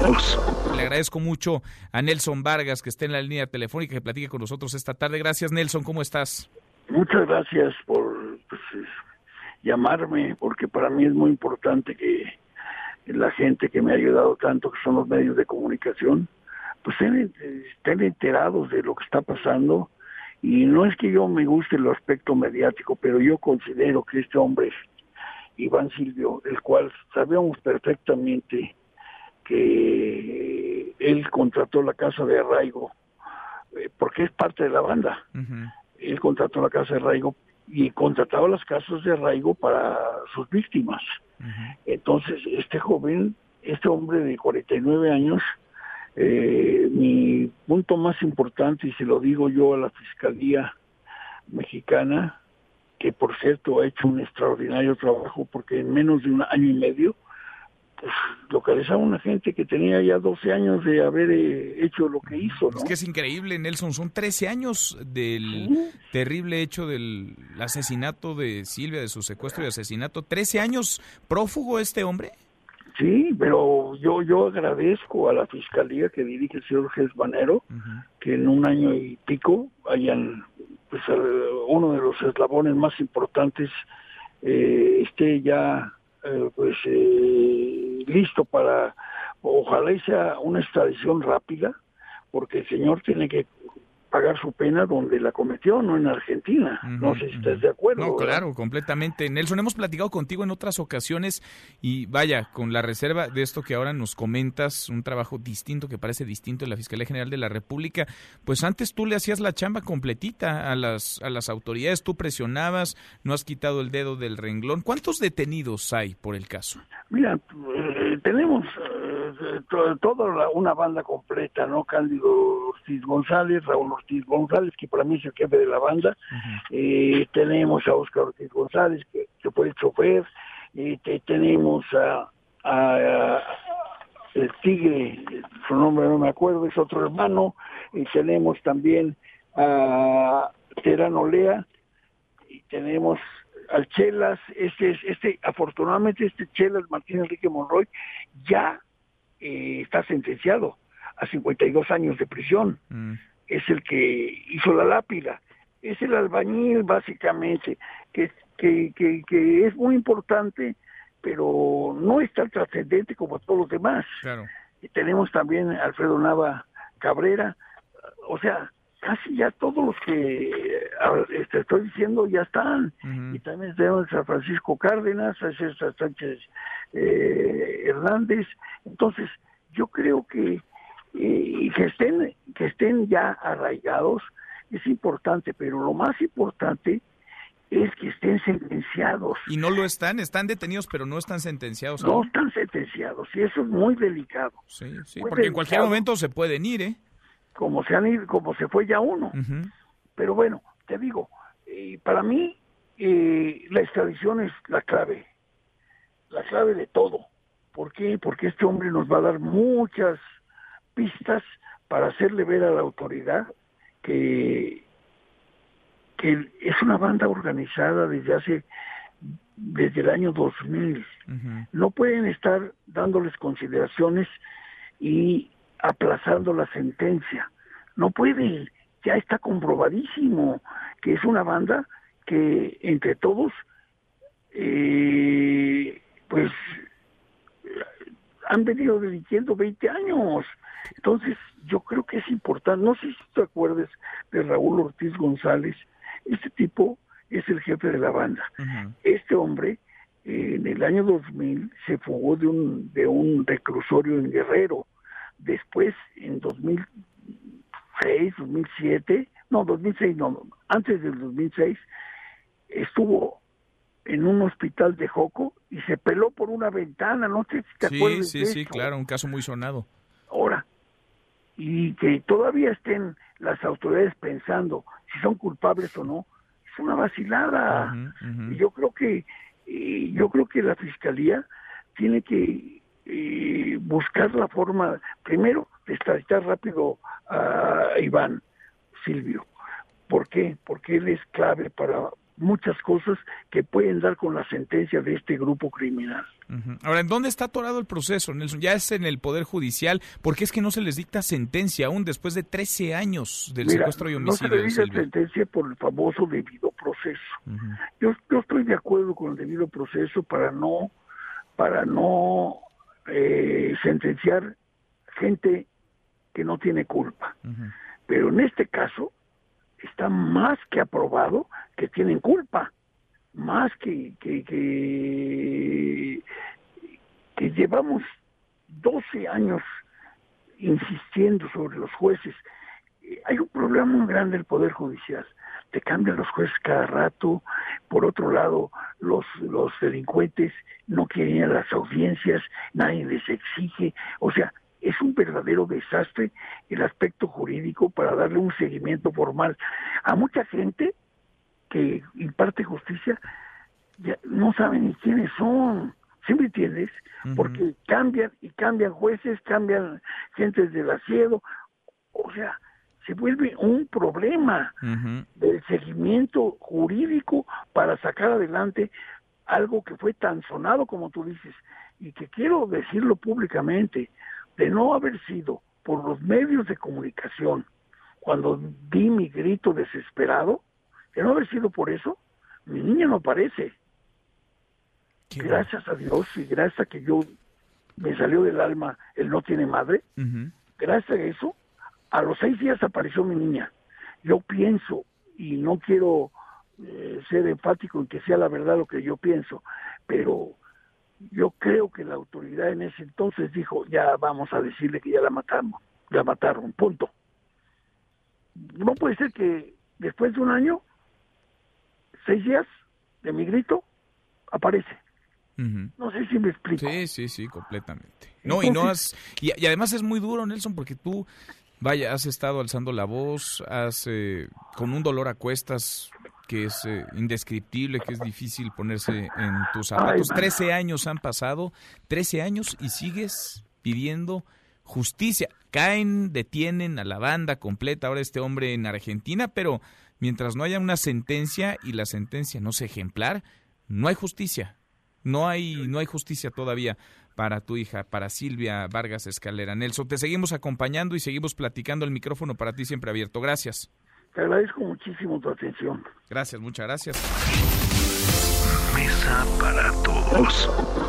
Le agradezco mucho a Nelson Vargas que esté en la línea telefónica que platique con nosotros esta tarde. Gracias Nelson, ¿cómo estás? Muchas gracias por pues, llamarme porque para mí es muy importante que la gente que me ha ayudado tanto, que son los medios de comunicación, pues estén, enterados de lo que está pasando. Y no es que yo me guste el aspecto mediático, pero yo considero que este hombre, Iván Silvio, el cual sabíamos perfectamente que él contrató la casa de arraigo, eh, porque es parte de la banda. Él contrató la casa de arraigo y contrataba las casas de arraigo para sus víctimas. Entonces, este joven, este hombre de 49 años, eh, mi punto más importante, y se lo digo yo a la Fiscalía Mexicana, que por cierto ha hecho un extraordinario trabajo porque en menos de un año y medio pues, localizaba a una gente que tenía ya 12 años de haber eh, hecho lo que hizo. Es que es increíble, Nelson, son 13 años del terrible hecho del asesinato de Silvia, de su secuestro y asesinato. ¿13 años prófugo este hombre? Sí, pero yo yo agradezco a la fiscalía que dirige el señor Gesbanero que en un año y pico hayan pues uno de los eslabones más importantes eh, esté ya eh, pues eh, listo para, ojalá sea una extradición rápida, porque el señor tiene que pagar su pena donde la cometió, no en Argentina. no sé si estás de acuerdo. No, claro, completamente. Nelson, hemos platicado contigo en otras ocasiones y vaya, con la reserva de esto que ahora nos comentas, un trabajo distinto que parece distinto en la Fiscalía General de la República, pues antes tú le hacías la chamba completita a las, a las autoridades, tú presionabas, no has quitado el dedo del renglón. ¿Cuántos detenidos hay por el caso? Mira, eh, tenemos eh, toda una banda completa, ¿no? Cándido Ortiz González, Raúl Ortiz González, que para mí es el jefe de la banda. Eh, tenemos a Oscar Ortiz González, que, fue el chofer. Eh, tenemos a, el Tigre, su nombre no me acuerdo, es otro hermano. Y tenemos también a Terano Lea. Y tenemos al Chelas, este, este, afortunadamente este Chelas Martín Enrique Monroy ya eh, está sentenciado a 52 años de prisión. Mm es el que hizo la lápida, es el albañil básicamente, que, que, que, es muy importante, pero no es tan trascendente como todos los demás. Y tenemos también a Alfredo Nava Cabrera, o sea, casi ya todos los que este, estoy diciendo ya están. Y también tenemos a Francisco Cárdenas, a César Sánchez eh, Hernández. Entonces, yo creo que y que estén que estén ya arraigados es importante, pero lo más importante es que estén sentenciados. Y no lo están, están detenidos, pero no están sentenciados. No están sentenciados, y eso es muy delicado. Sí, sí, porque en cualquier momento se pueden ir, ¿eh? Como se han ido, como se fue ya uno. Pero bueno, te digo, eh, para mí eh, la extradición es la clave, la clave de todo. ¿Por qué? Porque este hombre nos va a dar muchas pistas para hacerle ver a la autoridad que, que es una banda organizada desde hace desde el año 2000. No pueden estar dándoles consideraciones y aplazando la sentencia. No pueden. Ya está comprobadísimo que es una banda que entre todos, eh, pues, han venido delinquiendo 20 años. Entonces, yo creo que es importante, no sé si te acuerdas de Raúl Ortiz González, este tipo es el jefe de la banda. Este hombre, en el año 2000, se fugó de un, de un reclusorio en Guerrero. Después, en 2006, 2007, no, 2006, no, antes del 2006, estuvo en un hospital de Joco y se peló por una ventana, no sé si te acuerdas. Sí, sí, sí, claro, un caso muy sonado. Y que todavía estén las autoridades pensando si son culpables o no, es una vacilada. Y yo creo que yo creo que la fiscalía tiene que eh, buscar la forma, primero, de extraditar rápido a Iván Silvio. ¿Por qué? Porque él es clave para muchas cosas que pueden dar con la sentencia de este grupo criminal. Ahora, ¿en dónde está atorado el proceso, Nelson? Ya es en el Poder Judicial. ¿Por qué es que no se les dicta sentencia aún después de 13 años del secuestro y homicidio? No se les dicta sentencia por el famoso debido proceso. yo, yo estoy de acuerdo con el debido proceso para no, para no eh, sentenciar gente que no tiene culpa. Pero en este caso está más que aprobado que tienen culpa, más que, que, que, llevamos 12 años insistiendo sobre los jueces. Hay un problema muy grande del Poder Judicial. Te cambian los jueces cada rato. Por otro lado, los, los delincuentes no quieren ir a las audiencias, nadie les exige. O sea, es un verdadero desastre el aspecto jurídico para darle un seguimiento formal. A mucha gente que imparte justicia ya no saben ni quiénes son. ¿Sí me entiendes? Porque cambian y cambian jueces, cambian gentes del asiedo. O sea, se vuelve un problema del seguimiento jurídico para sacar adelante algo que fue tan sonado como tú dices y que quiero decirlo públicamente de no haber sido por los medios de comunicación cuando di mi grito desesperado, de no haber sido por eso, mi niña no aparece. gracias a Dios y gracias a que yo me salió del alma el no tiene madre, gracias a eso, a los seis días apareció mi niña. Yo pienso, y no quiero eh, ser enfático en que sea la verdad lo que yo pienso, pero yo creo que la autoridad en ese entonces dijo, ya vamos a decirle que ya la matamos, la mataron, punto. No puede ser que después de un año, seis días de mi grito, aparece. No sé si me explico. Sí, sí, sí, completamente. No, y no has, y, además es muy duro, Nelson, porque tú, vaya, has estado alzando la voz, has, eh, con un dolor a cuestas, que es eh, indescriptible, que es difícil ponerse en tus zapatos. Trece años han pasado, trece años y sigues pidiendo justicia. Caen, detienen a la banda completa, ahora este hombre en Argentina, pero mientras no haya una sentencia y la sentencia no sea ejemplar, no hay justicia. No hay, no hay justicia todavía para tu hija, para Silvia Vargas Escalera. Nelson, te seguimos acompañando y seguimos platicando el micrófono para ti siempre abierto. Gracias. Te agradezco muchísimo tu atención. Gracias, muchas gracias. Mesa para todos.